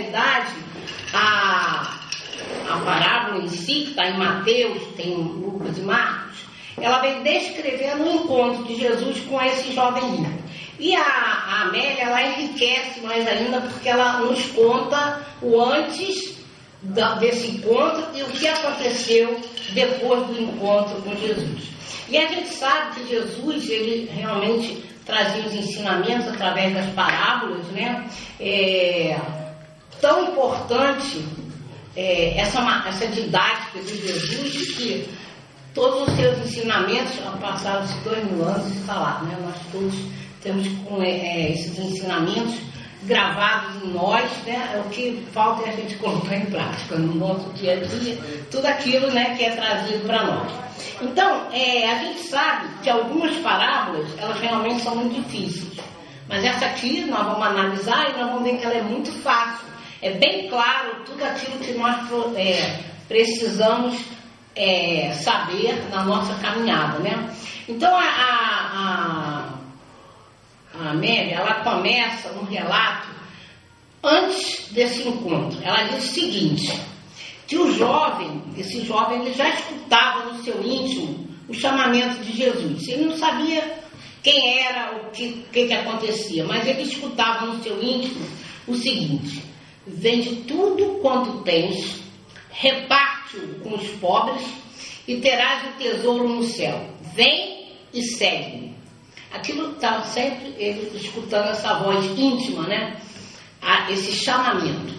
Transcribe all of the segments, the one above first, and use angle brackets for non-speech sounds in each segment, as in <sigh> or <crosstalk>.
realidade, a, a parábola em si, que está em Mateus, tem Lucas e Marcos, ela vem descrevendo o encontro de Jesus com esse jovem rico. E a, a Amélia, ela enriquece mais ainda porque ela nos conta o antes da, desse encontro e o que aconteceu depois do encontro com Jesus. E a gente sabe que Jesus, ele realmente trazia os ensinamentos através das parábolas, né? É, tão importante é, essa, essa didática de Jesus que todos os seus ensinamentos passaram-se dois mil anos e lá, né? Nós todos temos com é, é, esses ensinamentos gravados em nós, né? É o que falta é a gente colocar em prática no nosso dia a dia, tudo aquilo né, que é trazido para nós. Então, é, a gente sabe que algumas parábolas, elas realmente são muito difíceis. Mas essa aqui nós vamos analisar e nós vamos ver que ela é muito fácil. É bem claro tudo aquilo que nós é, precisamos é, saber na nossa caminhada, né? Então, a, a, a Amélia, ela começa um relato antes desse encontro. Ela diz o seguinte, que o jovem, esse jovem, ele já escutava no seu íntimo o chamamento de Jesus. Ele não sabia quem era, o que, que, que acontecia, mas ele escutava no seu íntimo o seguinte: vende tudo quanto tens, reparte-o com os pobres e terás o tesouro no céu. Vem e segue-me. Aquilo estava sempre ele escutando essa voz íntima, né? A, esse chamamento.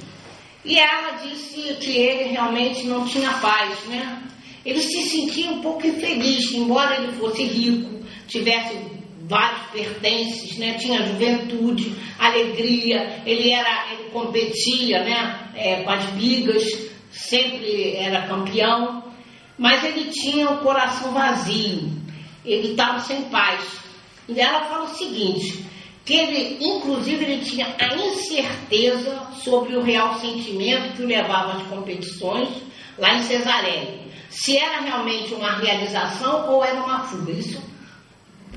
E ela disse que ele realmente não tinha paz, né? Ele se sentia um pouco infeliz, embora ele fosse rico, tivesse vários pertences, né? Tinha juventude, alegria, ele era, ele competia, né? É, com as bigas, sempre era campeão, mas ele tinha o coração vazio, ele estava sem paz. E ela fala o seguinte, que ele, inclusive, ele tinha a incerteza sobre o real sentimento que o levava às competições lá em Cesareia. Se era realmente uma realização ou era uma fuga. Isso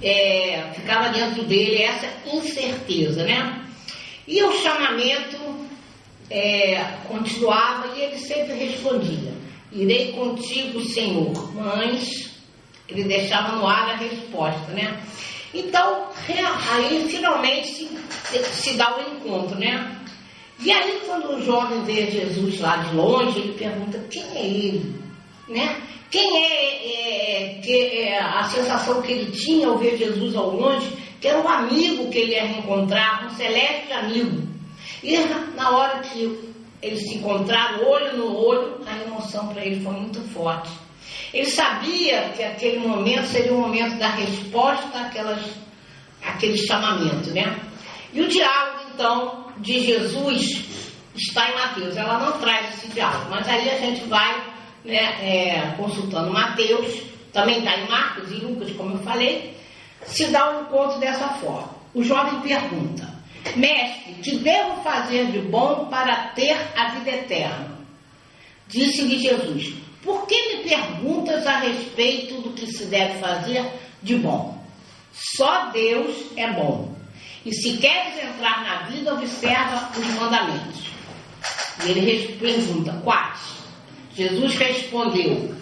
é, ficava dentro dele essa incerteza, né? E o chamamento é, continuava e ele sempre respondia: Irei contigo, Senhor. Mas ele deixava no ar a resposta, né? Então, aí finalmente se, se dá o encontro, né? E aí, quando o jovem vê Jesus lá de longe, ele pergunta: quem é ele? Né? Quem é, é, que, é a sensação que ele tinha ao ver Jesus ao longe, que era um amigo que ele ia reencontrar, um celeste amigo. E na hora que eles se encontraram, olho no olho, a emoção para ele foi muito forte. Ele sabia que aquele momento seria o momento da resposta àquelas, àquele chamamento, né? E o diálogo, então, de Jesus está em Mateus. Ela não traz esse diálogo, mas aí a gente vai né, é, consultando Mateus, também está em Marcos e Lucas, como eu falei, se dá um encontro dessa forma. O jovem pergunta, mestre, que devo fazer de bom para ter a vida eterna? Disse-lhe Jesus, por que me perguntas a respeito do que se deve fazer de bom? Só Deus é bom. E se queres entrar na vida, observa os mandamentos. E ele pergunta, quais? Jesus respondeu.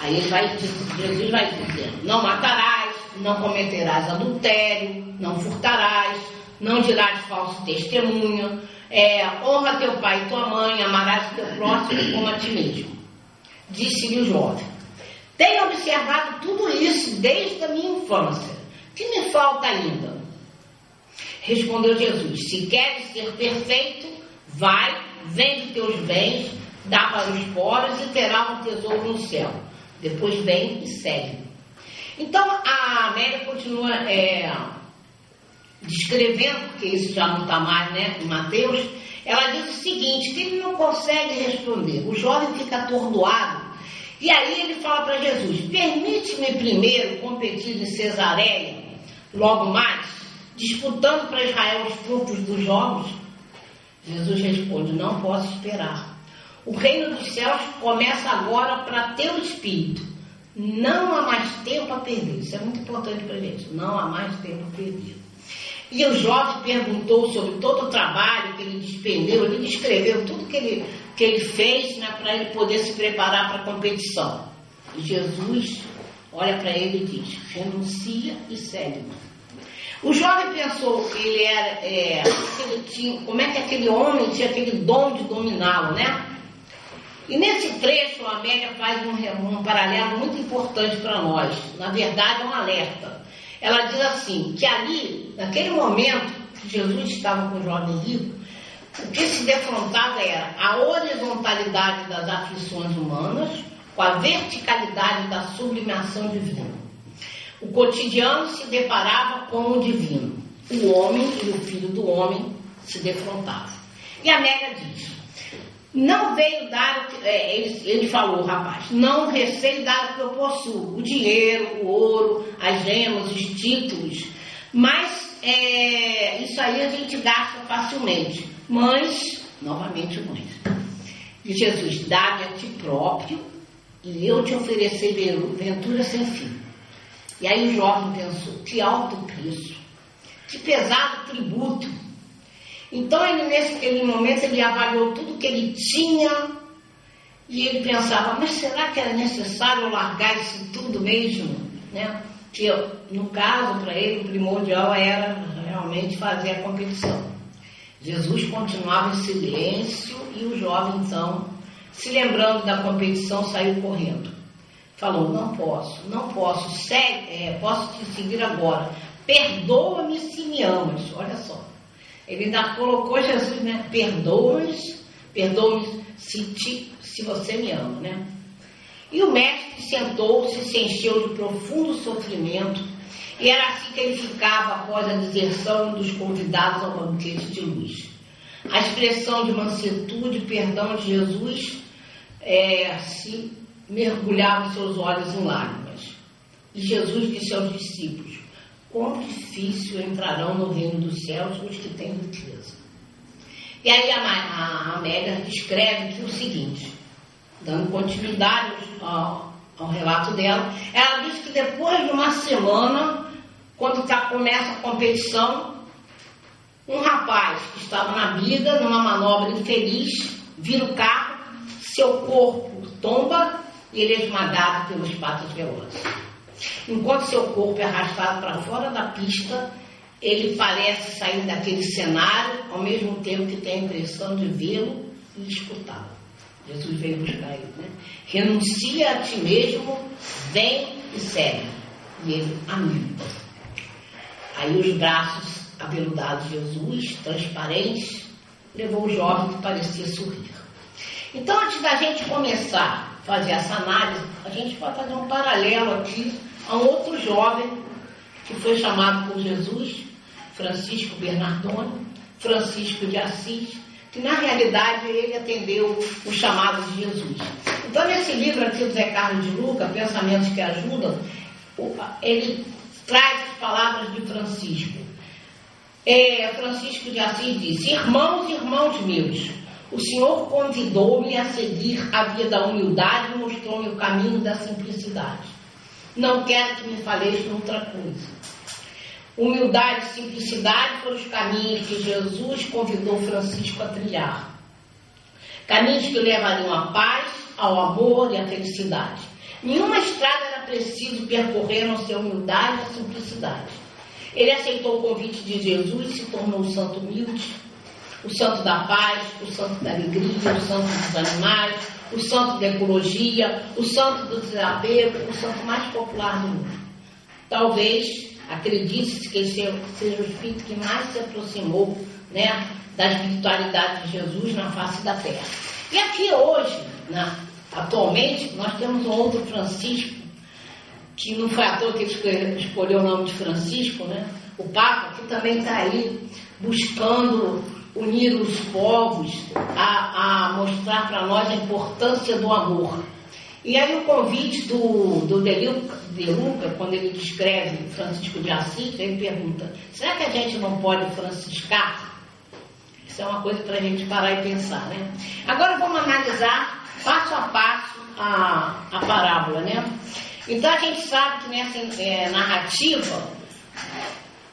Aí vai, Jesus vai dizer, não matarás, não cometerás adultério, não furtarás, não dirás falso testemunho, é, honra teu pai e tua mãe, amarás teu próximo como a ti mesmo disse-lhe o jovem. Tenho observado tudo isso desde a minha infância. Que me falta ainda? Respondeu Jesus: Se queres ser perfeito, vai, vende teus bens, dá para os pobres e terá um tesouro no céu. Depois vem e segue. Então a Amélia continua é, descrevendo, porque isso já não está mais né, em Mateus, ela diz o seguinte, que ele não consegue responder. O jovem fica atordoado. E aí ele fala para Jesus, permite-me primeiro competir em Cesareia, logo mais, disputando para Israel os frutos dos jogos? Jesus responde, não posso esperar. O reino dos céus começa agora para teu espírito. Não há mais tempo a perder. Isso é muito importante para a gente. Não há mais tempo a perder. E o jovem perguntou sobre todo o trabalho que ele despendeu, ele descreveu tudo que ele, que ele fez né, para ele poder se preparar para a competição. E Jesus olha para ele e diz: renuncia e segue-me. O jovem pensou que ele era, é, que ele tinha, como é que aquele homem tinha aquele dom de dominá-lo, né? E nesse trecho a Amélia faz um, um paralelo muito importante para nós. Na verdade, é um alerta. Ela diz assim, que ali, naquele momento que Jesus estava com o jovem rico, o que se defrontava era a horizontalidade das aflições humanas com a verticalidade da sublimação divina. O cotidiano se deparava com o divino. O homem e o filho do homem se defrontavam. E a Amélia diz: não veio dar, é, ele, ele falou, rapaz, não receio dar o que eu possuo, o dinheiro, o ouro, as gemas, os títulos, mas é, isso aí a gente gasta facilmente. Mas, novamente, mãe, e Jesus, dá-me a ti próprio e eu te oferecerei ventura sem fim. E aí o jovem pensou, que alto preço, que pesado tributo então, ele, nesse momento, ele avaliou tudo que ele tinha e ele pensava, mas será que era necessário largar isso tudo mesmo? Né? Que, no caso, para ele, o primordial era realmente fazer a competição. Jesus continuava em silêncio e o jovem, então, se lembrando da competição, saiu correndo. Falou, não posso, não posso, segue, é, posso te seguir agora. Perdoa-me se me amas. Olha só. Ele ainda colocou Jesus, né? Perdoa-me, perdoa-me se, se você me ama, né? E o mestre sentou-se, se encheu de profundo sofrimento, e era assim que ele ficava após a deserção dos convidados ao banquete de luz. A expressão de mansuetude e perdão de Jesus é, se mergulhava seus olhos em lágrimas. E Jesus disse aos discípulos: quão difícil entrarão no reino dos céus os que têm riqueza. E aí a, a Amélia descreve aqui o seguinte, dando continuidade ao, ao, relato dela, ela diz que depois de uma semana, quando tá, começa a competição, um rapaz que estava na vida, numa manobra infeliz, vira o carro, seu corpo tomba e ele é esmagado pelos patos velozes. Enquanto seu corpo é arrastado para fora da pista, ele parece sair daquele cenário, ao mesmo tempo que tem a impressão de vê-lo e escutá-lo. Jesus veio buscar ele, né? Renuncia a ti mesmo, vem e segue. E ele, amigo. Aí os braços abeludados de Jesus, transparentes, levou o jovem que parecia sorrir. Então, antes da gente começar fazer essa análise, a gente pode fazer um paralelo aqui a um outro jovem que foi chamado por Jesus, Francisco Bernardone, Francisco de Assis, que na realidade ele atendeu o chamado de Jesus. Então, nesse livro aqui do Zé Carlos de Luca, Pensamentos que Ajudam, ele traz as palavras de Francisco. É, Francisco de Assis disse: Irmãos e irmãos meus, o Senhor convidou-me a seguir a via da humildade e mostrou-me o caminho da simplicidade. Não quero que me faleis outra coisa. Humildade e simplicidade foram os caminhos que Jesus convidou Francisco a trilhar. Caminhos que levariam à paz, ao amor e à felicidade. Nenhuma estrada era preciso percorrer a ser humildade e simplicidade. Ele aceitou o convite de Jesus e se tornou santo humilde, o santo da paz, o santo da alegria, o santo dos animais, o santo da ecologia, o santo do desapego, o santo mais popular do mundo. Talvez acredite-se que esse seja o espírito que mais se aproximou né, da espiritualidade de Jesus na face da terra. E aqui hoje, né, atualmente, nós temos um outro Francisco, que não foi à toa que ele escolheu o nome de Francisco, né? O Papa, que também está aí buscando unir os povos a, a mostrar para nós a importância do amor. E aí o convite do, do De Luca, quando ele descreve Francisco de Assis, ele pergunta, será que a gente não pode franciscar? Isso é uma coisa para a gente parar e pensar, né? Agora vamos analisar passo a passo a, a parábola, né? Então a gente sabe que nessa é, narrativa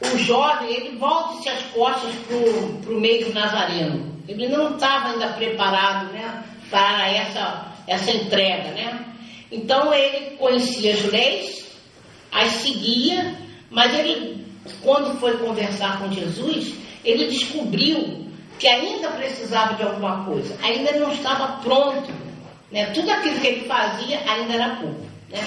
o jovem ele volta-se as costas para o meio nazareno. Ele não estava ainda preparado né, para essa, essa entrega. Né? Então ele conhecia as leis, as seguia, mas ele, quando foi conversar com Jesus, ele descobriu que ainda precisava de alguma coisa, ainda não estava pronto. Né? Tudo aquilo que ele fazia ainda era pouco. Né?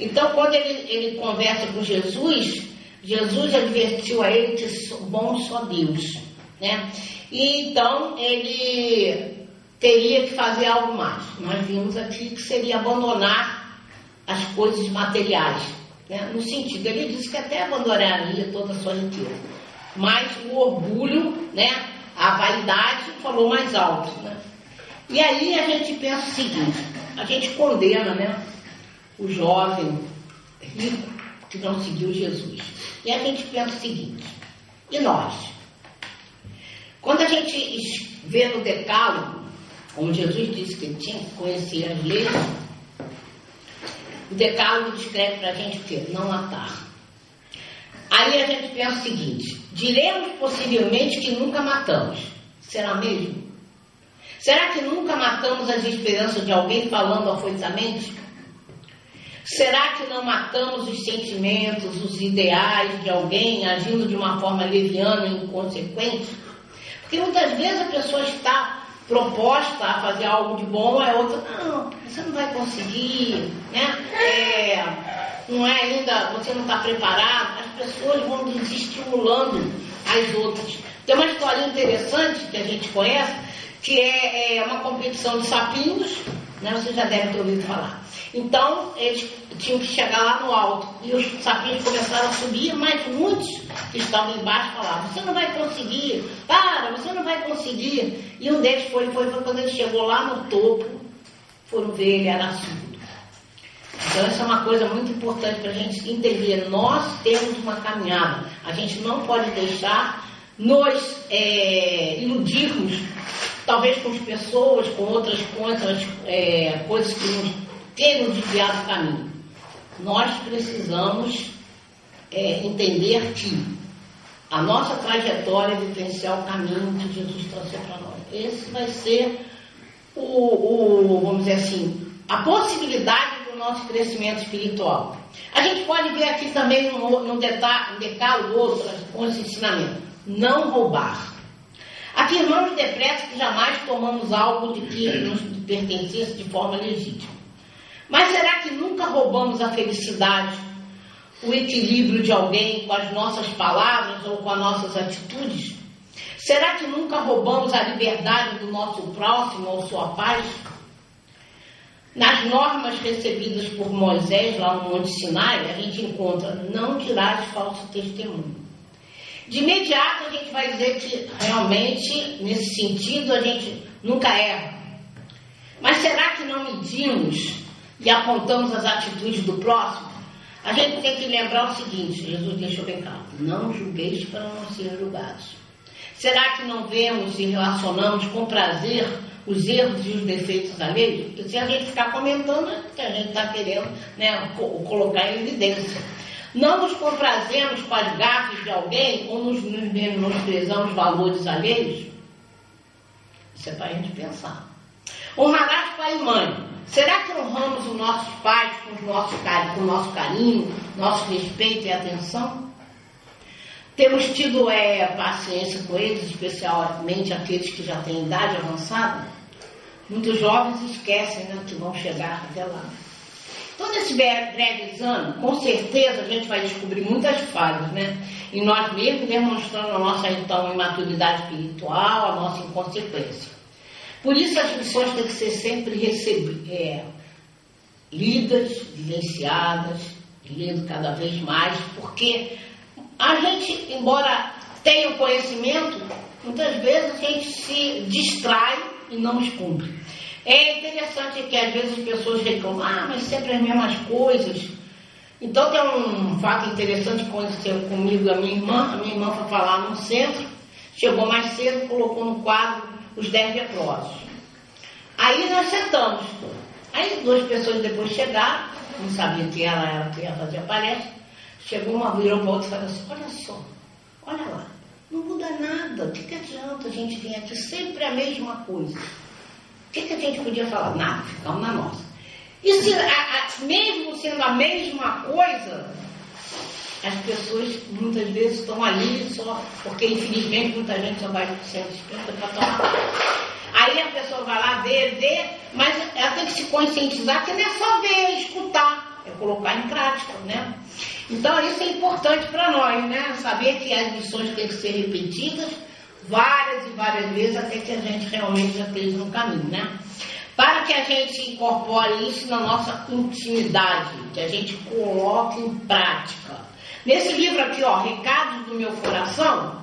Então, quando ele, ele conversa com Jesus, Jesus advertiu a ele que bom só Deus. Né? E então ele teria que fazer algo mais. Nós vimos aqui que seria abandonar as coisas materiais. Né? No sentido, ele disse que até abandonaria toda a sua riqueza. Mas o orgulho, né? a vaidade falou mais alto. Né? E aí a gente pensa o seguinte, a gente condena né, o jovem rico que não seguiu Jesus. E a gente pensa o seguinte, e nós? Quando a gente vê no decálogo, como Jesus disse que tinha que conhecer as leis, o decálogo descreve para a gente o quê? Não matar. Aí a gente pensa o seguinte: diremos possivelmente que nunca matamos. Será mesmo? Será que nunca matamos as esperanças de alguém falando afoitamente? Será que não matamos os sentimentos, os ideais de alguém agindo de uma forma leviana e inconsequente? Porque muitas vezes a pessoa está proposta a fazer algo de bom, é outra, não, você não vai conseguir, né? É, não é ainda, você não está preparado, as pessoas vão desestimulando as outras. Tem uma história interessante que a gente conhece, que é, é uma competição de sapinhos, né? você já deve ter ouvido falar. Então, eles tinham que chegar lá no alto. E os sapinhos começaram a subir, mas muitos que estavam embaixo falavam, você não vai conseguir, para, você não vai conseguir. E um deles foi, foi, foi quando ele chegou lá no topo, foram ver ele era surdo. Então, essa é uma coisa muito importante para a gente entender. Nós temos uma caminhada. A gente não pode deixar nos é, iludirmos, talvez com as pessoas, com outras, com outras é, coisas que nos têm nos desviado o caminho. Nós precisamos é, entender que a nossa trajetória é vivenciar o caminho que Jesus trouxe para nós. Esse vai ser o, o, vamos dizer assim, a possibilidade do nosso crescimento espiritual. A gente pode ver aqui também no, no decálogo outros, outros ensinamentos. Não roubar. Afirmamos depressa que jamais tomamos algo de que nos pertencesse de forma legítima. Mas será que nunca roubamos a felicidade, o equilíbrio de alguém com as nossas palavras ou com as nossas atitudes? Será que nunca roubamos a liberdade do nosso próximo ou sua paz? Nas normas recebidas por Moisés lá no Monte Sinai, a gente encontra não dirás falso testemunho. De imediato a gente vai dizer que realmente, nesse sentido, a gente nunca erra. Mas será que não medimos e apontamos as atitudes do próximo, a gente tem que lembrar o seguinte, Jesus deixou bem claro, não julgueis para não ser julgados. Será que não vemos e relacionamos com prazer os erros e os defeitos alheios? Porque se a gente ficar comentando, é que a gente está querendo né, colocar em evidência. Não nos comprazemos com as gafes de alguém ou nos, nos menosprezamos valores alheios? Isso é para a gente pensar. Honrarás pai e mãe. Será que honramos os nossos pais com o nosso, com o nosso carinho, nosso respeito e atenção? Temos tido é, paciência com eles, especialmente aqueles que já têm idade avançada? Muitos jovens esquecem né, que vão chegar até lá. Então, nesse breve exame, com certeza a gente vai descobrir muitas falhas, né? Em nós mesmos, demonstrando a nossa, então, imaturidade espiritual, a nossa inconsequência. Por isso as lições têm que ser sempre recebidas, é, lidas, vivenciadas, lendo cada vez mais, porque a gente, embora tenha o conhecimento, muitas vezes a gente se distrai e não os cumpre. É interessante que às vezes as pessoas reclamam, ah, mas sempre as mesmas coisas. Então tem um fato interessante que aconteceu comigo, a minha irmã, a minha irmã foi falar no centro, chegou mais cedo, colocou no quadro os dez leprosos. Aí nós sentamos. Aí duas pessoas depois chegaram, não sabiam que ela era que ia fazer a palestra. Chegou uma, virou para outra e falou assim, olha só, Olha lá, não muda nada. O que, que adianta a gente vir aqui sempre a mesma coisa? O que, que a gente podia falar? Nada, ficamos na nossa. E se, a, a, mesmo sendo a mesma coisa, as pessoas muitas vezes estão ali só, porque infelizmente muita gente só vai para centro espírita para tomar. Aí a pessoa vai lá ver, ver, mas ela tem que se conscientizar que não é só ver, escutar, é colocar em prática, né? Então isso é importante para nós, né? Saber que as lições têm que ser repetidas várias e várias vezes até que a gente realmente já esteja no caminho, né? Para que a gente incorpore isso na nossa intimidade, que a gente coloque em prática. Nesse livro aqui, ó, Recados do Meu Coração,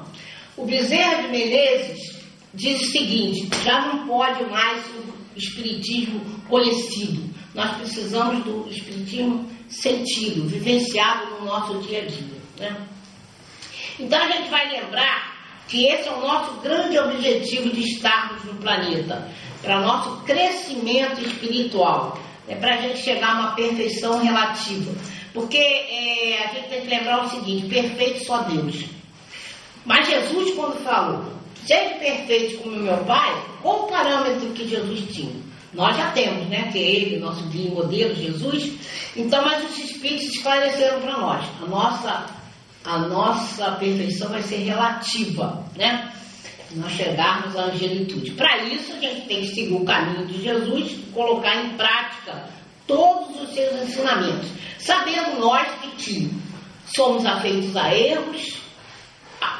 o Bezerra de Menezes diz o seguinte: já não pode mais o espiritismo conhecido. Nós precisamos do espiritismo sentido, vivenciado no nosso dia a dia. Né? Então a gente vai lembrar que esse é o nosso grande objetivo de estarmos no planeta, para nosso crescimento espiritual, é para a gente chegar a uma perfeição relativa. Porque é, a gente tem que lembrar o seguinte: perfeito só Deus. Mas Jesus, quando falou, seja perfeito como meu Pai, qual o parâmetro que Jesus tinha? Nós já temos, né? Que é ele, nosso guia modelo, Jesus. Então, mas os Espíritos esclareceram para nós. A nossa, a nossa perfeição vai ser relativa, né? Nós chegarmos à angelitude. Para isso, a gente tem que seguir o caminho de Jesus e colocar em prática todos os seus ensinamentos. Sabendo nós que somos afeitos a erros,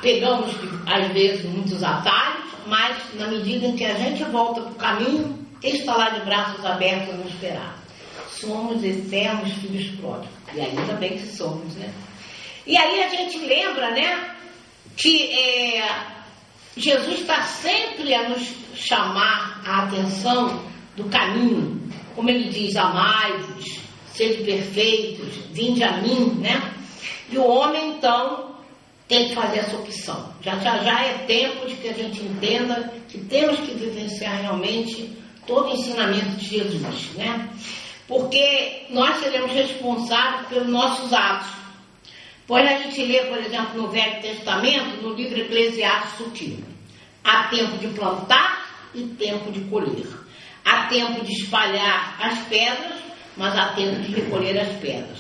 pegamos às vezes muitos atalhos, mas na medida em que a gente volta para o caminho, está lá de braços abertos a nos esperar? Somos eternos filhos pródigos. E ainda bem que somos, né? E aí a gente lembra, né, que é, Jesus está sempre a nos chamar a atenção do caminho. Como ele diz, amai-vos, sede perfeitos, vinde a mim, né? E o homem, então, tem que fazer essa opção. Já, já, já é tempo de que a gente entenda que temos que vivenciar realmente todo o ensinamento de Jesus, né? Porque nós seremos responsáveis pelos nossos atos. Pois a gente lê, por exemplo, no Velho Testamento, no livro Eclesiastes Sutil. Há tempo de plantar e tempo de colher. Há tempo de espalhar as pedras, mas há tempo de recolher as pedras.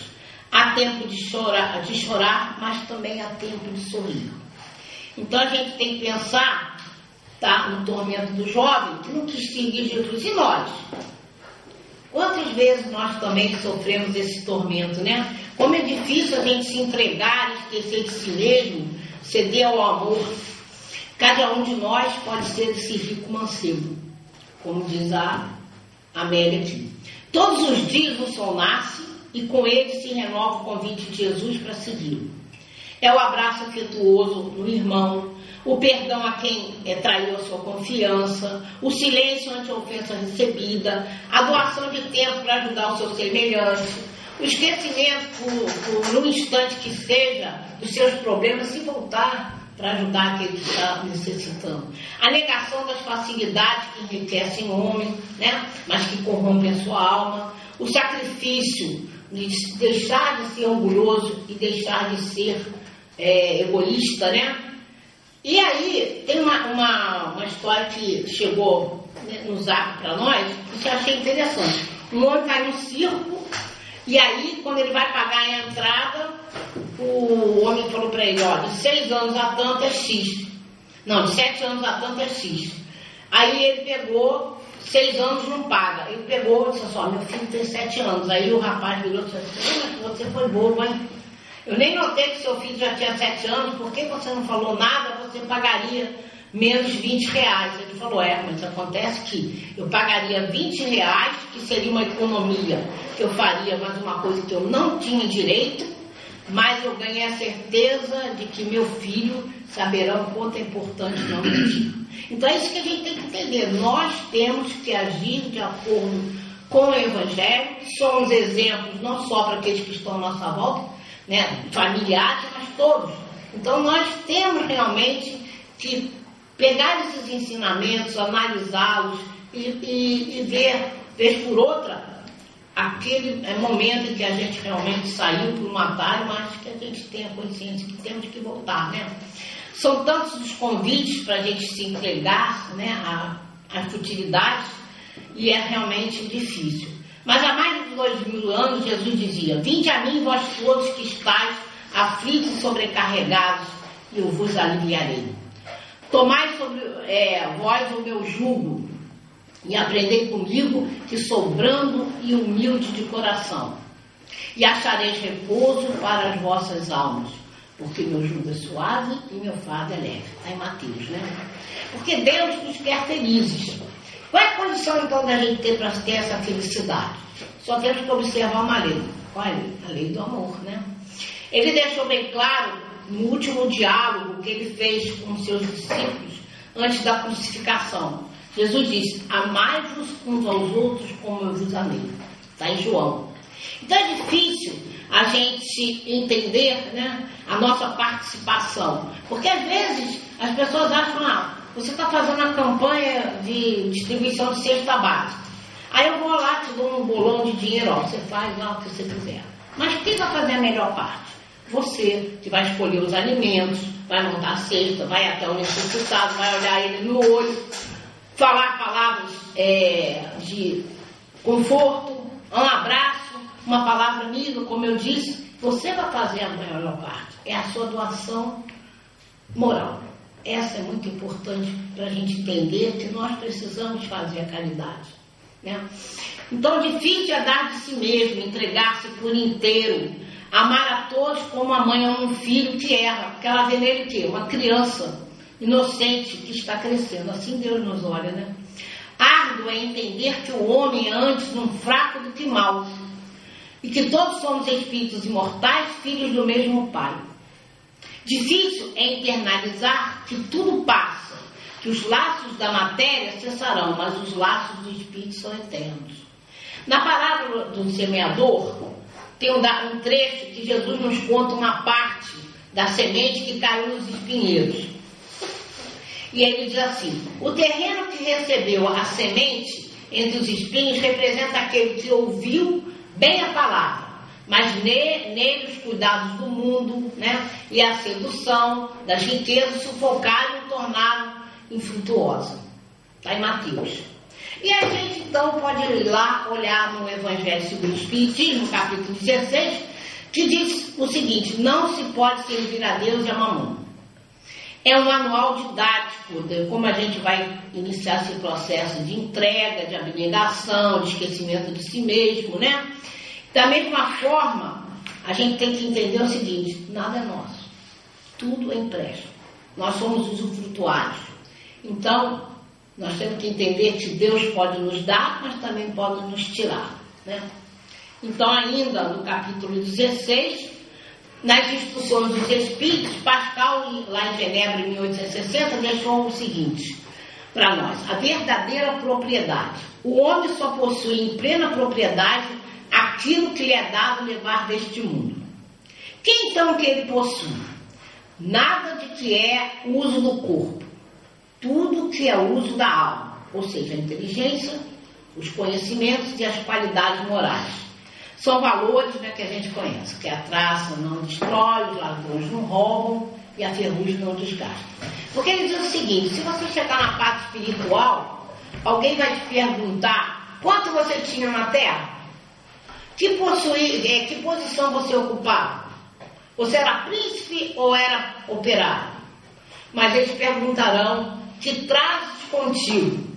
Há tempo de chorar, de chorar, mas também há tempo de sorrir. Então a gente tem que pensar tá, no tormento do jovem, que não quis Jesus. E nós? Quantas vezes nós também sofremos esse tormento, né? Como é difícil a gente se entregar, esquecer de si mesmo, ceder ao amor. Cada um de nós pode ser esse rico mancebo, como diz a Amélia aqui. Todos os dias o sol nasce e com ele se renova o convite de Jesus para segui-lo. É o abraço afetuoso no irmão, o perdão a quem é, traiu a sua confiança, o silêncio ante a ofensa recebida, a doação de tempo para ajudar o seu semelhante, esquecimento por, um instante que seja dos seus problemas e voltar para ajudar aquele que está necessitando. A negação das facilidades que enriquecem o homem, né? mas que corrompem a sua alma. O sacrifício de deixar de ser orgulhoso e deixar de ser é, egoísta, né? E aí, tem uma, uma, uma história que chegou né, no zap para nós, que eu achei interessante. Um homem cai no circo, e aí, quando ele vai pagar a entrada, o homem falou para ele, ó, de seis anos a tanto é X. Não, de sete anos a tanto é X. Aí ele pegou, seis anos não paga. Ele pegou e disse assim, ó, meu filho tem sete anos. Aí o rapaz virou e disse assim, mas você foi bobo, hein? Eu nem notei que seu filho já tinha sete anos, por que você não falou nada? Você pagaria menos 20 reais. Ele falou, é, mas acontece que eu pagaria 20 reais, que seria uma economia que eu faria, mas uma coisa que eu não tinha direito, mas eu ganhei a certeza de que meu filho saberá o quanto é importante não mentir. Então é isso que a gente tem que entender. Nós temos que agir de acordo com o Evangelho, somos exemplos não só para aqueles que estão à nossa volta, né, familiares, mas todos. Então nós temos realmente que pegar esses ensinamentos, analisá-los e, e, e, ver, vez por outra, aquele é momento em que a gente realmente saiu por um atalho, mas que a gente tenha consciência que temos que voltar, né? São tantos os convites para a gente se entregar né, às futilidades e é realmente difícil. Mas há mais de dois mil anos Jesus dizia: Vinde a mim, vós todos que estáis aflitos e sobrecarregados, e eu vos aliviarei. Tomai sobre é, vós o meu jugo e aprendei comigo, que sou brando e humilde de coração, e achareis repouso para as vossas almas, porque meu jugo é suave e meu fardo é leve. Está em Mateus, né? Porque Deus nos quer felizes. Qual é a condição então da gente ter para ter essa felicidade? Só temos que observar uma lei. Qual é a lei? A lei do amor, né? Ele deixou bem claro no último diálogo que ele fez com seus discípulos antes da crucificação. Jesus disse: Amai-vos uns aos outros como eu vos amei. Está em João. Então é difícil a gente entender né, a nossa participação. Porque às vezes as pessoas acham, ah, você está fazendo a campanha de distribuição de cesta básica. Aí eu vou lá, te dou um bolão de dinheiro, ó, você faz lá o que você quiser. Mas quem vai fazer a melhor parte? Você, que vai escolher os alimentos, vai montar a cesta, vai até o necessitado, vai olhar ele no olho, falar palavras é, de conforto, um abraço, uma palavra amiga, como eu disse, você vai fazer a maior parte. É a sua doação moral. Essa é muito importante para a gente entender que nós precisamos fazer a caridade. Né? Então, difícil é dar de si mesmo, entregar-se por inteiro, amar a todos como a mãe ama um filho que erra, porque ela vê nele o quê? Uma criança inocente que está crescendo. Assim Deus nos olha, né? Árduo é entender que o homem é antes um fraco do que mal, e que todos somos espíritos imortais, filhos do mesmo Pai. Difícil é internalizar que tudo passa, que os laços da matéria cessarão, mas os laços do espírito são eternos. Na parábola do semeador, tem um, um trecho que Jesus nos conta uma parte da semente que caiu nos espinheiros. E ele diz assim: o terreno que recebeu a semente entre os espinhos representa aquele que ouviu bem a palavra, mas ne, nele os cuidados do mundo né, e a sedução das riquezas sufocaram e tornaram infrutuosa. Está em Mateus. E a gente então pode ir lá olhar no Evangelho segundo o Espiritismo, capítulo 16, que diz o seguinte: não se pode servir a Deus e a mamão. É um manual didático de como a gente vai iniciar esse processo de entrega, de abnegação, de esquecimento de si mesmo, né? Da mesma forma, a gente tem que entender o seguinte: nada é nosso, tudo é empréstimo. Nós somos usufrutuários. Então, nós temos que entender que Deus pode nos dar, mas também pode nos tirar, né? Então, ainda no capítulo 16, nas instruções dos Espíritos, Pascal, lá em Genebra, em 1860, deixou o seguinte para nós: a verdadeira propriedade. O homem só possui em plena propriedade aquilo que lhe é dado levar deste mundo. Que então que ele possui? Nada de que é uso do corpo, tudo que é uso da alma, ou seja, a inteligência, os conhecimentos e as qualidades morais. São valores né, que a gente conhece, que a traça não destrói, os ladrões não roubam e a ferrugem não desgasta. Porque ele diz o seguinte, se você chegar na parte espiritual, alguém vai te perguntar quanto você tinha na terra? Que, é, que posição você ocupava? Você era príncipe ou era operário? Mas eles perguntarão, que trazes contigo?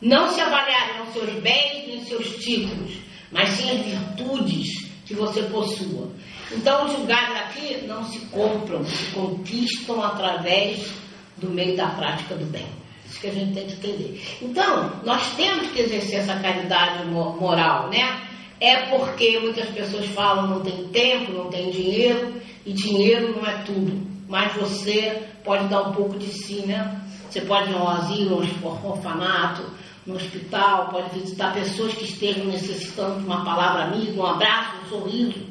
Não se avaliarão seus bens nem seus títulos, mas sim as virtudes que você possua. Então, os lugares aqui não se compram, se conquistam através do meio da prática do bem. Isso que a gente tem que entender. Então, nós temos que exercer essa caridade moral, né? É porque muitas pessoas falam não tem tempo, não tem dinheiro, e dinheiro não é tudo. Mas você pode dar um pouco de si, né? Você pode ir a asilo, um orfanato, no hospital, pode visitar pessoas que estejam necessitando de uma palavra amiga, um abraço, um sorriso.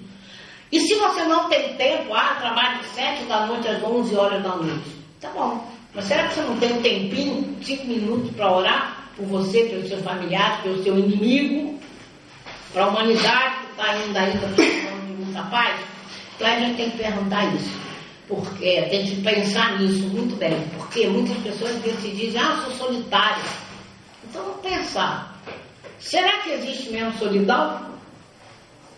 E se você não tem tempo, ah, trabalho de 7 da noite às 11 horas da noite. Tá bom. Mas será que você não tem um tempinho, 5 minutos para orar por você, pelos seus familiares, pelo seu inimigo? para a humanidade que está ainda ainda precisando de muita paz. Então a gente tem que perguntar isso. Porque tem que pensar nisso muito bem. Porque muitas pessoas se dizem, ah, sou solitária. Então vamos pensar. Será que existe mesmo solidão?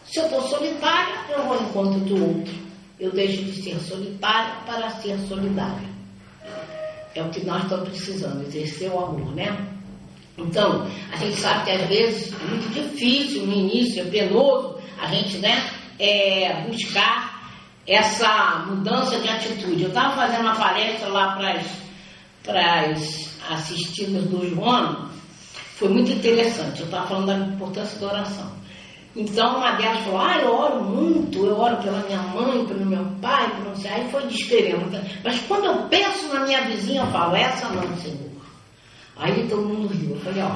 Se eu estou solitária, eu vou ao encontro do outro. Eu deixo de ser solitária para ser solidária. É o que nós estamos precisando, exercer o amor, né? Então, a gente sabe que às vezes é muito difícil no início, é penoso a gente né, é, buscar essa mudança de atitude. Eu estava fazendo uma palestra lá para as assistidas do João, foi muito interessante. Eu estava falando da importância da oração. Então uma delas falou, ah, eu oro muito, eu oro pela minha mãe, pelo meu pai, pelo não sei. Aí foi descrevendo. Mas quando eu penso na minha vizinha, eu falo, essa não, Senhor. Aí todo mundo riu. Eu falei, ó,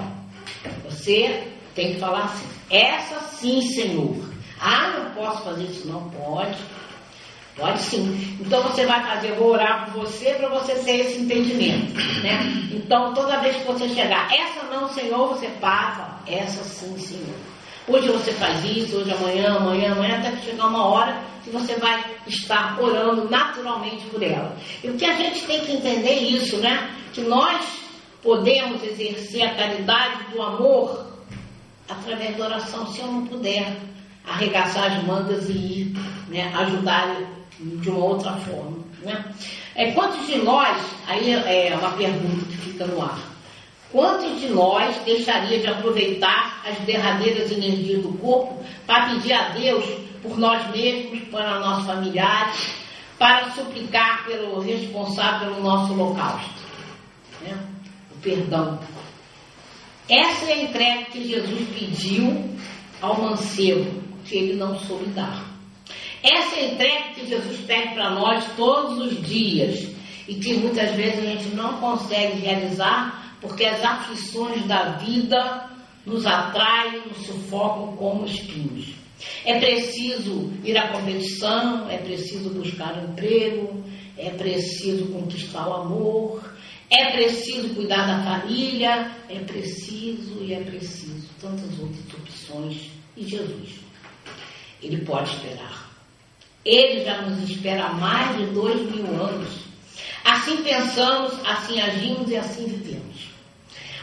você tem que falar assim, essa sim, Senhor. Ah, não posso fazer isso, não pode. Pode sim. Então você vai fazer, eu vou orar por você para você ter esse entendimento. Né? Então toda vez que você chegar, essa não, Senhor, você passa, essa sim, Senhor. Hoje você faz isso, hoje amanhã, amanhã, amanhã, até que chegar uma hora que você vai estar orando naturalmente por ela. E o que a gente tem que entender é isso, né? Que nós podemos exercer a caridade do amor através da oração, se eu não puder arregaçar as mangas e ir né, ajudar de uma outra forma. Né? É, quantos de nós, aí é uma pergunta que fica no ar, Quantos de nós deixaria de aproveitar as derradeiras energias do corpo para pedir a Deus por nós mesmos, para nossos familiares, para suplicar pelo responsável pelo nosso holocausto? Né? O perdão. Essa é a entrega que Jesus pediu ao mancebo, que ele não soube dar. Essa é entrega que Jesus pede para nós todos os dias e que muitas vezes a gente não consegue realizar porque as aflições da vida nos atraem, nos sufocam como espinhos. É preciso ir à competição, é preciso buscar emprego, é preciso conquistar o amor, é preciso cuidar da família, é preciso e é preciso tantas outras opções. E Jesus, Ele pode esperar. Ele já nos espera há mais de dois mil anos. Assim pensamos, assim agimos e assim vivemos.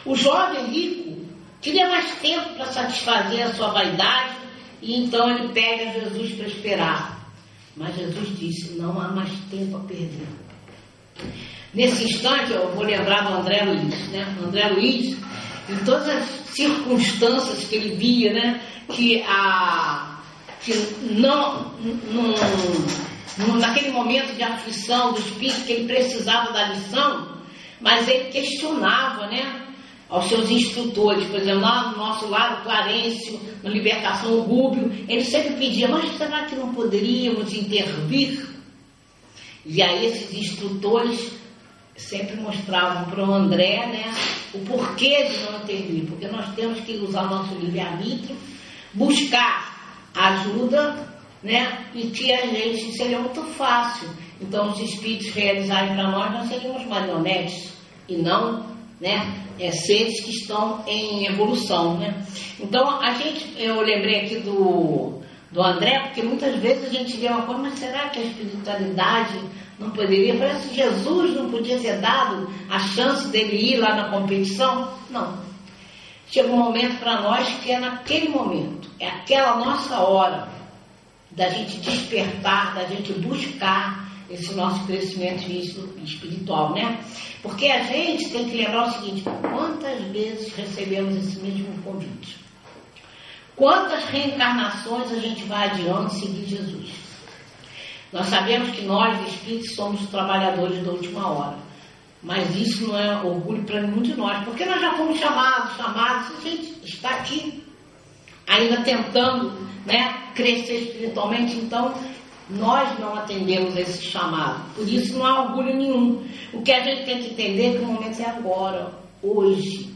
O jovem rico queria mais tempo para satisfazer a sua vaidade e então ele pega Jesus para esperar. Mas Jesus disse: não há mais tempo a perder. Nesse instante, eu vou lembrar do André Luiz. Né? André Luiz, em todas as circunstâncias que ele via, né? que, a, que não, não, naquele momento de aflição do espírito, que ele precisava da lição, mas ele questionava, né? aos seus instrutores, por exemplo, lá no nosso lado, Clarencio, na Libertação Rúbio, ele sempre pedia, mas será que não poderíamos intervir? E aí esses instrutores sempre mostravam para o André né, o porquê de não intervir, porque nós temos que usar nosso livre-arbítrio, buscar ajuda, né, e que a gente seria muito fácil. Então, os espíritos realizarem para nós, nós seríamos marionetes e não né? É, seres que estão em evolução, né? Então, a gente, eu lembrei aqui do, do André, porque muitas vezes a gente vê uma coisa, mas será que a espiritualidade não poderia? Parece que Jesus não podia ter dado a chance dele ir lá na competição? Não. Chega um momento para nós que é naquele momento, é aquela nossa hora da gente despertar, da gente buscar esse nosso crescimento espiritual, né? Porque a gente tem que lembrar o seguinte: quantas vezes recebemos esse mesmo convite? Quantas reencarnações a gente vai adiando seguir Jesus? Nós sabemos que nós, espíritos, somos trabalhadores da última hora. Mas isso não é orgulho para nenhum de nós, porque nós já fomos chamados, chamados, a gente está aqui, ainda tentando né, crescer espiritualmente, então nós não atendemos esse chamado. Por isso não há orgulho nenhum. O que a gente tem que entender é que o momento é agora, hoje.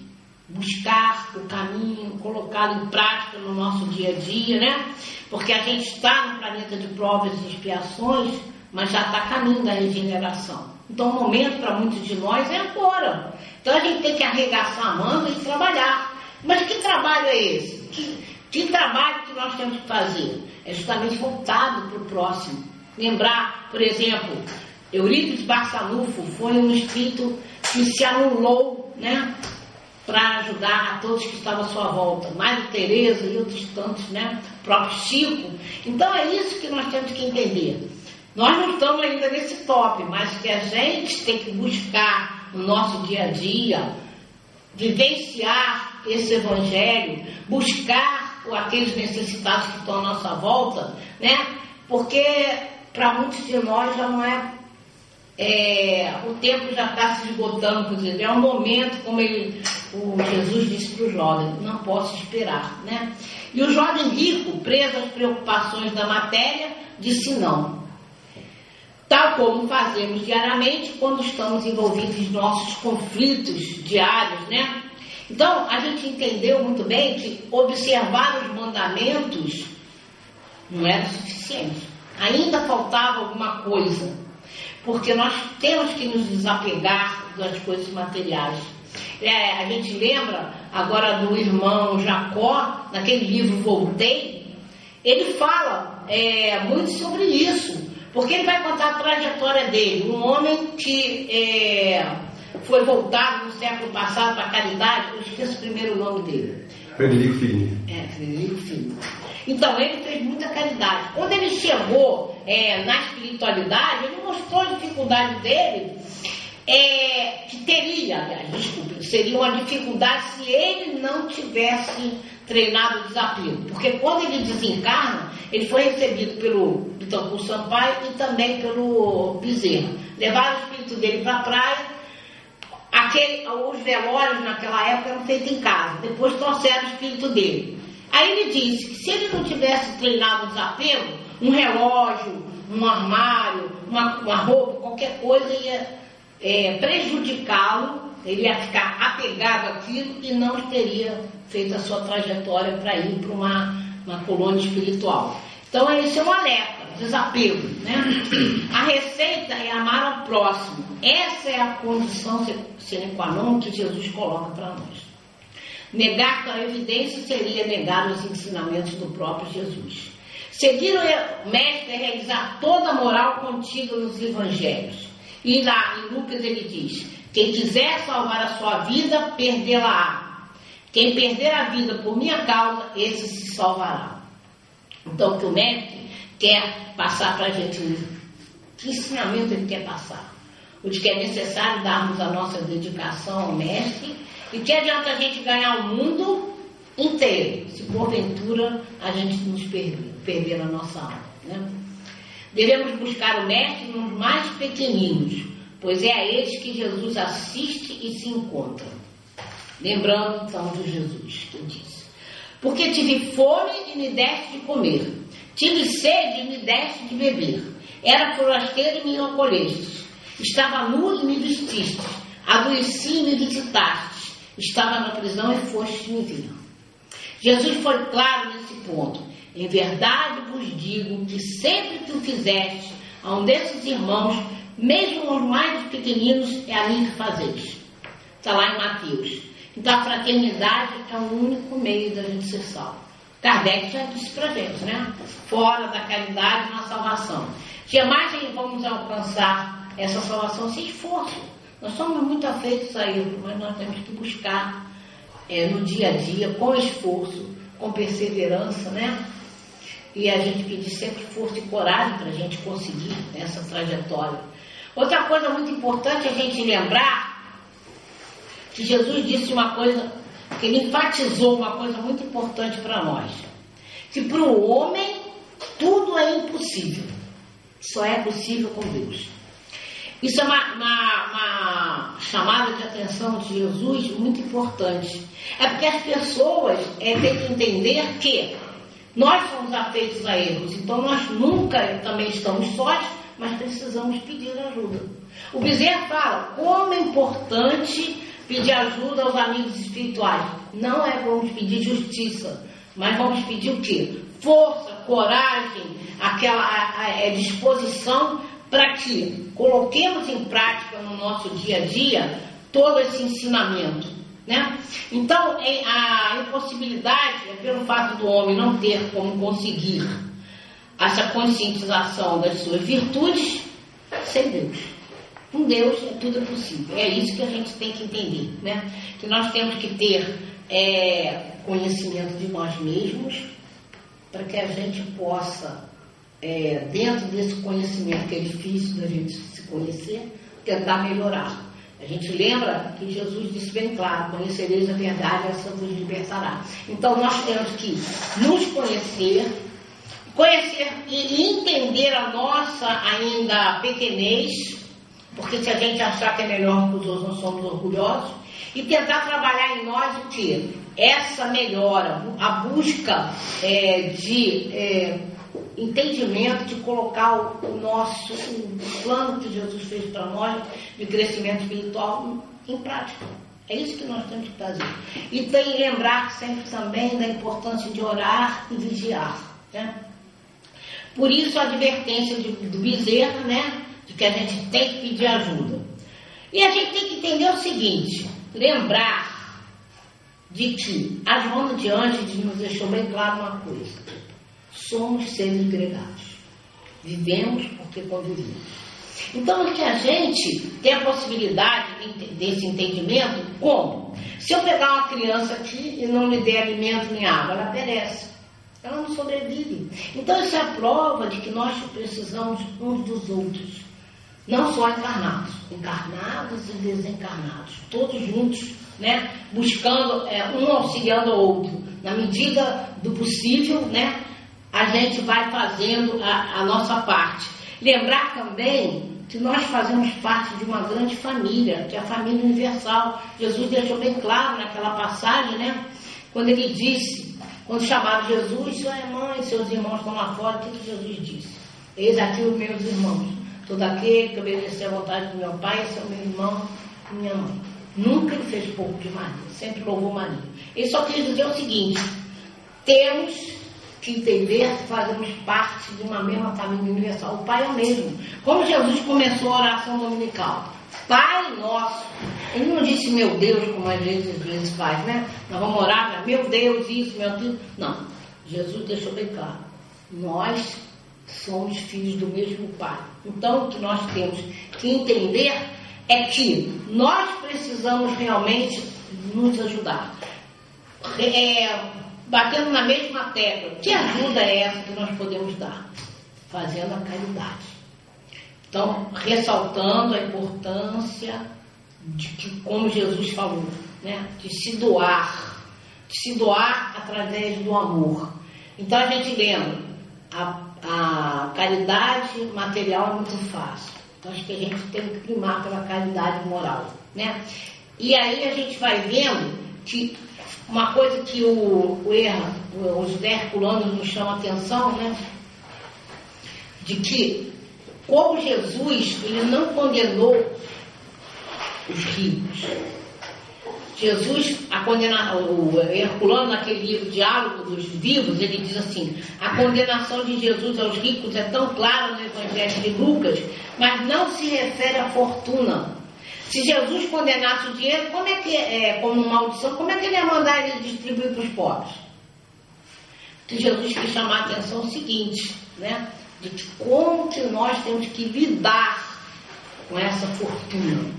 Buscar o caminho, colocá-lo em prática no nosso dia a dia, né? Porque a gente está no planeta de provas e expiações, mas já está caminho da regeneração. Então o momento para muitos de nós é agora. Então a gente tem que arregaçar a manga e trabalhar. Mas que trabalho é esse? Que, Que trabalho que nós temos que fazer? É justamente voltado para o próximo. Lembrar, por exemplo, Eurípides Barçanufo foi um espírito que se anulou, né? Para ajudar a todos que estavam à sua volta. Mário Tereza e outros tantos, né? O próprio Chico. Então é isso que nós temos que entender. Nós não estamos ainda nesse top, mas que a gente tem que buscar no nosso dia a dia, vivenciar esse evangelho, buscar aqueles necessitados que estão à nossa volta, né? Porque para muitos de nós já não é, é o tempo já está se esgotando, inclusive. É um momento, como ele, o Jesus disse para o jovem, não posso esperar, né? E o jovem rico, preso às preocupações da matéria, disse não. Tal como fazemos diariamente quando estamos envolvidos em nossos conflitos diários, né? Então, a gente entendeu muito bem que observar os mandamentos não era suficiente. Ainda faltava alguma coisa, porque nós temos que nos desapegar das coisas materiais. É, a gente lembra agora do irmão Jacó, naquele livro Voltei, ele fala é, muito sobre isso, porque ele vai contar a trajetória dele, um homem que é, foi voltado no século passado para a caridade, eu esqueço o primeiro nome dele. Frederico Filho. É, Frederico Filho. Então, ele fez muita caridade. Quando ele chegou é, na espiritualidade, ele mostrou a dificuldade dele, é, que teria, aliás, desculpe, seria uma dificuldade se ele não tivesse treinado o desapego. Porque quando ele desencarna, ele foi recebido pelo Bittencourt Sampaio e também pelo Bezerra. Levaram o espírito dele para a praia. Aquele, os velórios naquela época eram feitos em casa. Depois trouxeram o espírito dele. Aí ele disse que se ele não tivesse treinado o desapego, um relógio, um armário, uma, uma roupa, qualquer coisa ia é, prejudicá-lo, ele ia ficar apegado àquilo e não teria feito a sua trajetória para ir para uma, uma colônia espiritual. Então esse é um alerta, desapego. Né? A receita é amar ao próximo. Essa é a condição sine qua non que Jesus coloca para nós. Negar a evidência seria negar os ensinamentos do próprio Jesus. Seguir o mestre é realizar toda a moral contida nos evangelhos. E lá em Lucas ele diz: quem quiser salvar a sua vida, perdê-la-á. Quem perder a vida por minha causa, esse se salvará. Então, o que o mestre quer passar para a gente, que ensinamento ele quer passar? O de que é necessário darmos a nossa dedicação ao mestre e que adianta a gente ganhar o mundo inteiro, se porventura a gente nos perder, perder a nossa alma. Né? Devemos buscar o mestre nos mais pequeninos, pois é a eles que Jesus assiste e se encontra. Lembrando então de Jesus, que disse: Porque tive fome e me deste de comer, tive sede e me deste de beber, era forasteiro e me acolheste, estava nu e me vestiste, adoeci e me visitaste estava na prisão e foste me ver. Jesus foi claro nesse ponto. Em verdade vos digo que sempre que o fizeste a um desses irmãos, mesmo os mais pequeninos, é a mim que fazeis. Está lá em Mateus. Então a fraternidade é o único meio da gente ser salvo. Kardec já disse para gente, né? Fora da caridade na salvação. Jamais vamos alcançar essa salvação sem esforço. Nós somos muito afeitos a isso, mas nós temos que buscar é, no dia a dia, com esforço, com perseverança, né? E a gente pedir sempre força e coragem para a gente conseguir essa trajetória. Outra coisa muito importante é a gente lembrar que Jesus disse uma coisa, que ele enfatizou uma coisa muito importante para nós. Que para o homem tudo é impossível. Só é possível com Deus. Isso é uma, uma, uma, chamada de atenção de Jesus muito importante. É porque as pessoas é, têm que entender que nós somos afeitos a erros, então nós nunca também estamos sós, mas precisamos pedir ajuda. O Bezerra fala como é importante pedir ajuda aos amigos espirituais. Não é vamos pedir justiça, mas vamos pedir o quê? Força, coragem, aquela a, a, a é disposição para que coloquemos em prática no nosso dia a dia todo esse ensinamento. Né? Então, é, a impossibilidade é pelo fato do homem não ter como conseguir essa conscientização das suas virtudes sem Deus. Com Deus é tudo é possível. É isso que a gente tem que entender, né? Que nós temos que ter é, conhecimento de nós mesmos para que a gente possa, é, dentro desse conhecimento que é difícil da gente se conhecer, tentar melhorar. A gente lembra que Jesus disse bem claro: conhecereis a verdade, essa vos libertará. Então nós temos que nos conhecer, conhecer e entender a nossa ainda pequenez, porque se a gente achar que é melhor que os outros, nós somos orgulhosos, e tentar trabalhar em nós o que? Essa melhora, a busca é, de é, entendimento, de colocar o, o nosso o plano que Jesus fez para nós de crescimento espiritual em prática. É isso que nós temos que fazer. E tem que lembrar sempre também da importância de orar e vigiar. Né? Por isso a advertência de, do bezerro, né? De que a gente tem que pedir ajuda. E a gente tem que entender o seguinte, lembrar de que a Joana de Anjos nos deixou bem claro uma coisa. Somos seres gregados. Vivemos porque convivemos. Então, que a gente tem a possibilidade desse entendimento, como? Se eu pegar uma criança aqui e não lhe der alimento nem água, ela perece. Ela não sobrevive. Então, isso é a prova de que nós precisamos uns dos outros. Não só encarnados, encarnados e desencarnados, todos juntos, né? buscando é, um auxiliando o outro. Na medida do possível, né? a gente vai fazendo a, a nossa parte. Lembrar também que nós fazemos parte de uma grande família, que é a família universal. Jesus deixou bem claro naquela passagem, né? Quando ele disse, quando chamaram Jesus, sua mãe, seus irmãos estão lá fora, o que, Jesus disse? Eis aqui os meus irmãos. Todo aquele que obedecer à vontade do meu pai, esse é o meu irmão e minha mãe. Nunca ele fez pouco de Maria, sempre louvou Maria. Ele só quis dizer o seguinte: temos que entender que fazemos parte de uma mesma família universal. O Pai é o mesmo. Como Jesus começou a oração dominical. Pai nosso. Ele não disse meu Deus, como às vezes, às vezes faz, né? Nós vamos orar, meu Deus, isso, meu Deus. Não. Jesus deixou bem claro. Nós somos filhos do mesmo Pai. Então, o que nós temos que entender é que nós precisamos realmente nos ajudar. É, batendo na mesma tecla. Que ajuda é essa que nós podemos dar? Fazendo a caridade. Então, ressaltando a importância de que, como Jesus falou, né, de se doar, de se doar através do amor. Então a gente lembra, a, a caridade material é muito fácil. Então acho que a gente tem que primar pela caridade moral. Né? E aí a gente vai vendo que uma coisa que o, o os verculanos nos chamam a atenção, né? De que, como Jesus, ele não condenou os ricos. Jesus, a condena, o Herculano, naquele livro Diálogo dos Vivos, ele diz assim: a condenação de Jesus aos ricos é tão clara no Evangelho de Lucas, mas não se refere à fortuna se Jesus condenasse o dinheiro, como é que, é, como maldição, como é que ele ia mandar ele distribuir para os pobres? Que Jesus quis chamar a atenção o seguinte, né? De como que nós temos que lidar com essa fortuna.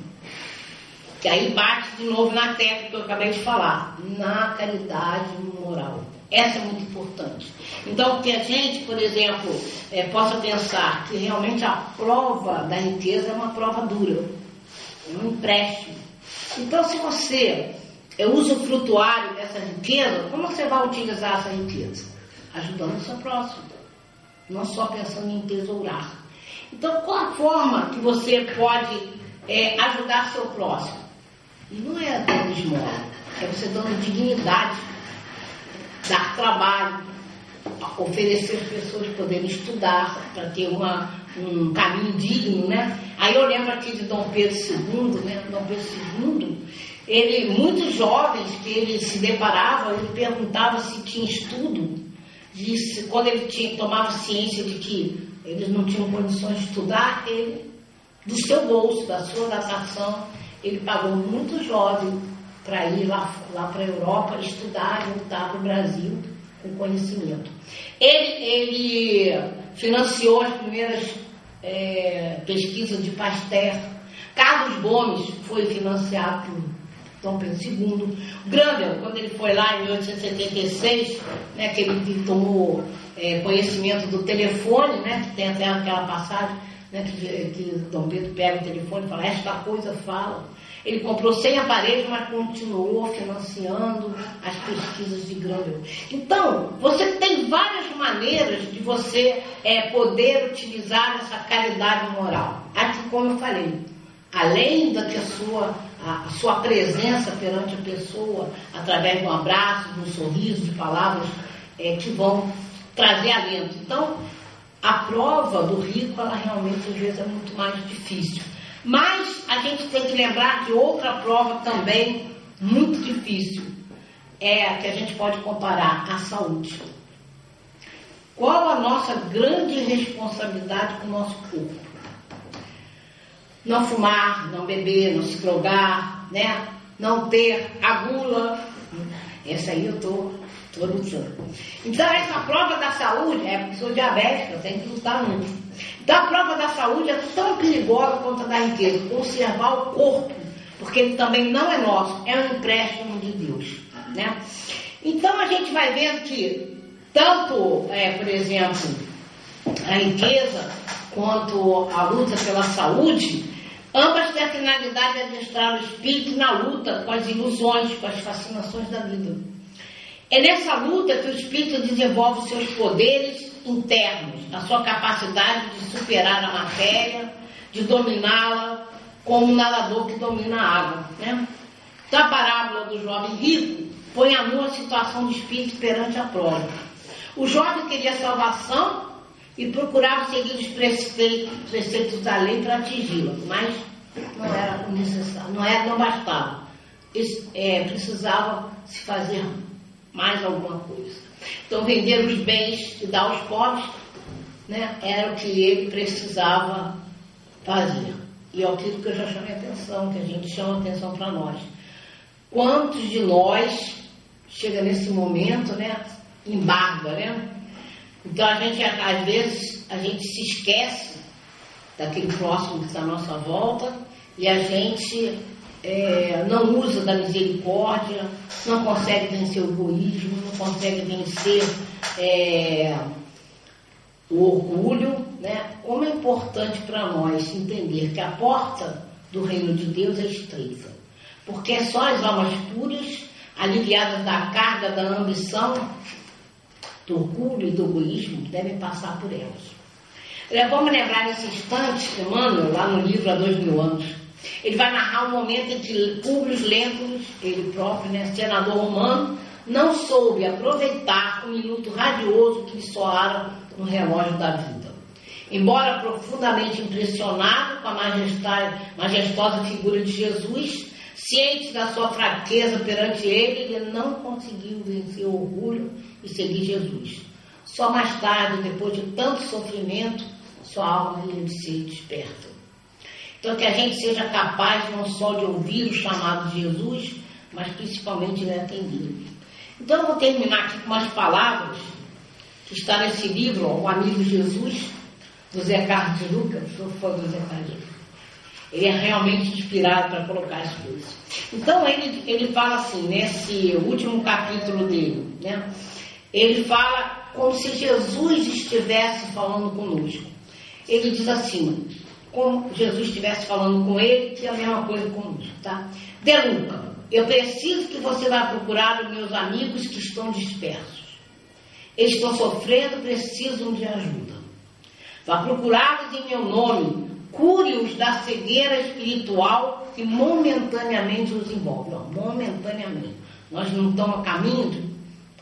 Que aí bate de novo na técnica que eu acabei de falar, na caridade moral. Essa é muito importante. Então, que a gente, por exemplo, é, possa pensar que realmente a prova da riqueza é uma prova dura um empréstimo. Então, se você é usufrutuário dessa riqueza, como você vai utilizar essa riqueza? Ajudando o seu próximo, não só pensando em tesourar. Então, qual a forma que você pode é, ajudar seu próximo? E não é dando esmola, é você dando dignidade, dar trabalho, oferecer as pessoas poderem estudar para ter uma, um caminho digno, né? Aí eu lembro aqui de Dom Pedro II, né? Dom Pedro II, ele, muitos jovens que ele se deparava, ele perguntava se tinha estudo, disse, quando ele tinha, tomava ciência de que eles não tinham condições de estudar, ele, do seu bolso, da sua datação, ele pagou muito jovem para ir lá, lá para a Europa estudar e voltar para o Brasil com conhecimento. Ele, ele financiou as primeiras é, pesquisas de Pasteur. Carlos Gomes foi financiado por Dom Pedro II. Grandel, quando ele foi lá em 1876, né, que ele tomou é, conhecimento do telefone, né, que tem até aquela passagem né, que, que Dom Pedro pega o telefone e fala, esta coisa fala. Ele comprou 100 aparelhos, mas continuou financiando as pesquisas de Grandel. Então, você tem várias maneiras de você é, poder utilizar essa caridade moral. Aqui, como eu falei, além da que a sua, a, sua presença perante a pessoa, através de um abraço, de um sorriso, de palavras é, que vão trazer alento. Então, a prova do rico, ela realmente às vezes é muito mais difícil. Mas a gente tem que lembrar que outra prova também muito difícil é a que a gente pode comparar a saúde. Qual a nossa grande responsabilidade com o nosso corpo? Não fumar, não beber, não se drogar, né? não ter a gula. Essa aí eu tô, tô lutando. Então, essa prova da saúde, é porque sou diabética, eu tenho que lutar muito. Então a prova da saúde é tão perigosa quanto a da riqueza. Conservar o corpo, porque ele também não é nosso, é um empréstimo de Deus. Né? Então a gente vai vendo que tanto, é, por exemplo, a riqueza quanto a luta pela saúde, ambas têm a finalidade de adestrar o espírito na luta com as ilusões, com as fascinações da vida. É nessa luta que o espírito desenvolve seus poderes internos, a sua capacidade de superar a matéria, de dominá-la, como um nadador que domina a água. Né? Então, a parábola do jovem rico põe a nua situação de espírito perante a prova. O jovem queria salvação e procurava seguir os preceitos, da lei para atingi-la, mas não era necessário, não, era, não bastava. É, precisava se fazer mais alguma coisa. Então, vender os bens e dar aos pobres né, era o que ele precisava fazer. E é aquilo que eu já chamei atenção, que a gente chama atenção para nós. Quantos de nós chega nesse momento, né, embarga, né? Então a gente, às vezes, a gente se esquece daquele próximo que está à nossa volta e a gente é, não usa da misericórdia, não consegue vencer o egoísmo, não consegue vencer é, o orgulho, né? Como é importante para nós entender que a porta do reino de Deus é estreita, porque é só as almas puras, aliviadas da carga da ambição, do orgulho e do egoísmo, devem passar por elas. Vamos lembrar nesse instante, Emmanuel, lá no livro Há Dois Mil Anos, ele vai narrar o momento em que Públio Lentulus, ele próprio, né, senador romano, não soube aproveitar o minuto radioso que soara no relógio da vida. Embora profundamente impressionado com a majestosa figura de Jesus, ciente da sua fraqueza perante ele, ele não conseguiu vencer o orgulho e seguir Jesus. Só mais tarde, depois de tanto sofrimento, sua alma ia ser desperta. Então, que a gente seja capaz não só de ouvir o chamado de Jesus, mas principalmente de atender. Então, eu vou terminar aqui com umas palavras que está nesse livro, ó, O Amigo Jesus, do Zé Carlos Lucas, sou do Zé Carlos. Ele é realmente inspirado para colocar as coisas. Então, ele, ele fala assim, nesse último capítulo dele, né? Ele fala como se Jesus estivesse falando conosco. Ele diz assim, como Jesus estivesse falando com ele, que é a mesma coisa conosco, tá? Deluca, eu preciso que você vá procurar os meus amigos que estão dispersos. Eles estão sofrendo, precisam de ajuda. Vá procurá-los em meu nome, cure-os da cegueira espiritual que momentaneamente os envolve. Não, momentaneamente. Nós não estamos a caminho de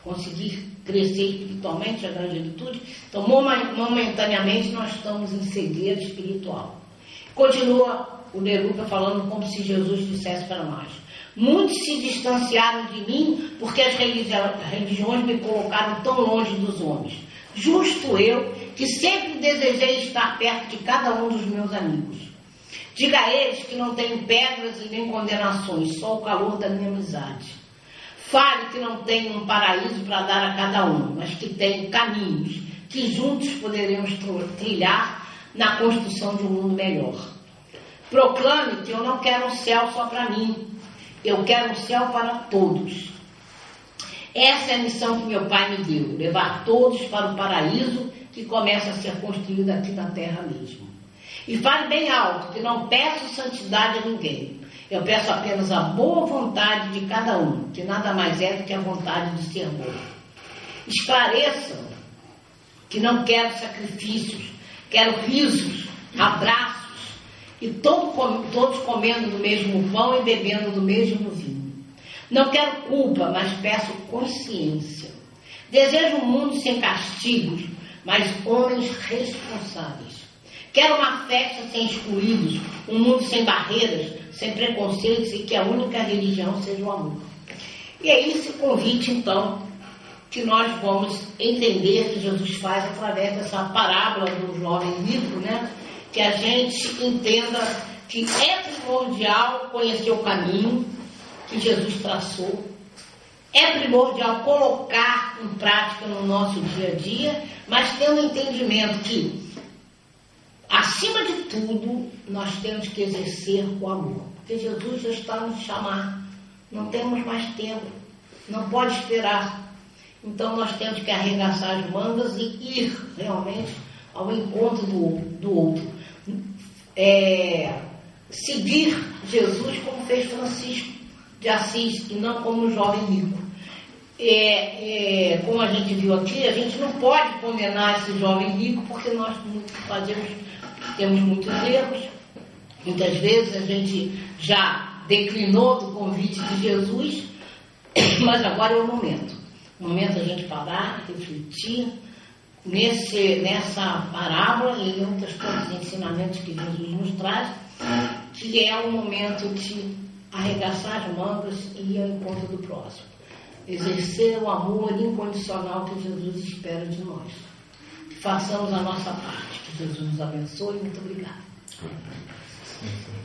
conseguir crescer espiritualmente, a grande virtude. Então, momentaneamente, nós estamos em cegueira espiritual. Continua o Neruca falando como se Jesus dissesse para nós. Muitos se distanciaram de mim porque as religiões me colocaram tão longe dos homens. Justo eu, que sempre desejei estar perto de cada um dos meus amigos. Diga a eles que não tenho pedras e nem condenações, só o calor da minha amizade. Fale que não tem um paraíso para dar a cada um, mas que tem caminhos que juntos poderemos trilhar na construção de um mundo melhor. Proclame que eu não quero um céu só para mim, eu quero um céu para todos. Essa é a missão que meu pai me deu: levar todos para o paraíso que começa a ser construído aqui na terra mesmo. E fale bem alto que não peço santidade a ninguém. Eu peço apenas a boa vontade de cada um, que nada mais é do que a vontade de ser bom. Esclareçam que não quero sacrifícios, quero risos, abraços e todo, todos comendo do mesmo pão e bebendo do mesmo vinho. Não quero culpa, mas peço consciência. Desejo um mundo sem castigos, mas homens responsáveis. Quero uma festa sem excluídos, um mundo sem barreiras, sem preconceitos e que a única religião seja o amor. E é esse convite, então, que nós vamos entender que Jesus faz através dessa parábola do jovem rico, né? Que a gente entenda que é primordial conhecer o caminho que Jesus traçou, é primordial colocar em prática no nosso dia a dia, mas tendo entendimento que, acima de tudo, nós temos que exercer o amor. Porque Jesus já está nos chamar, não temos mais tempo, não pode esperar. Então nós temos que arregaçar as mangas e ir realmente ao encontro do, do outro. É, seguir Jesus como fez Francisco de Assis e não como jovem rico. É, é, como a gente viu aqui, a gente não pode condenar esse jovem rico porque nós fazemos, temos muitos erros. Muitas vezes a gente já declinou do convite de Jesus, <coughs> mas agora é o momento o momento da gente parar, refletir nesse, nessa parábola e em outros tantos ensinamentos que Jesus nos traz, que é o momento de arregaçar as mangas e ir ao encontro do próximo. Exercer o amor incondicional que Jesus espera de nós. Façamos a nossa parte. Que Jesus nos abençoe. Muito obrigada.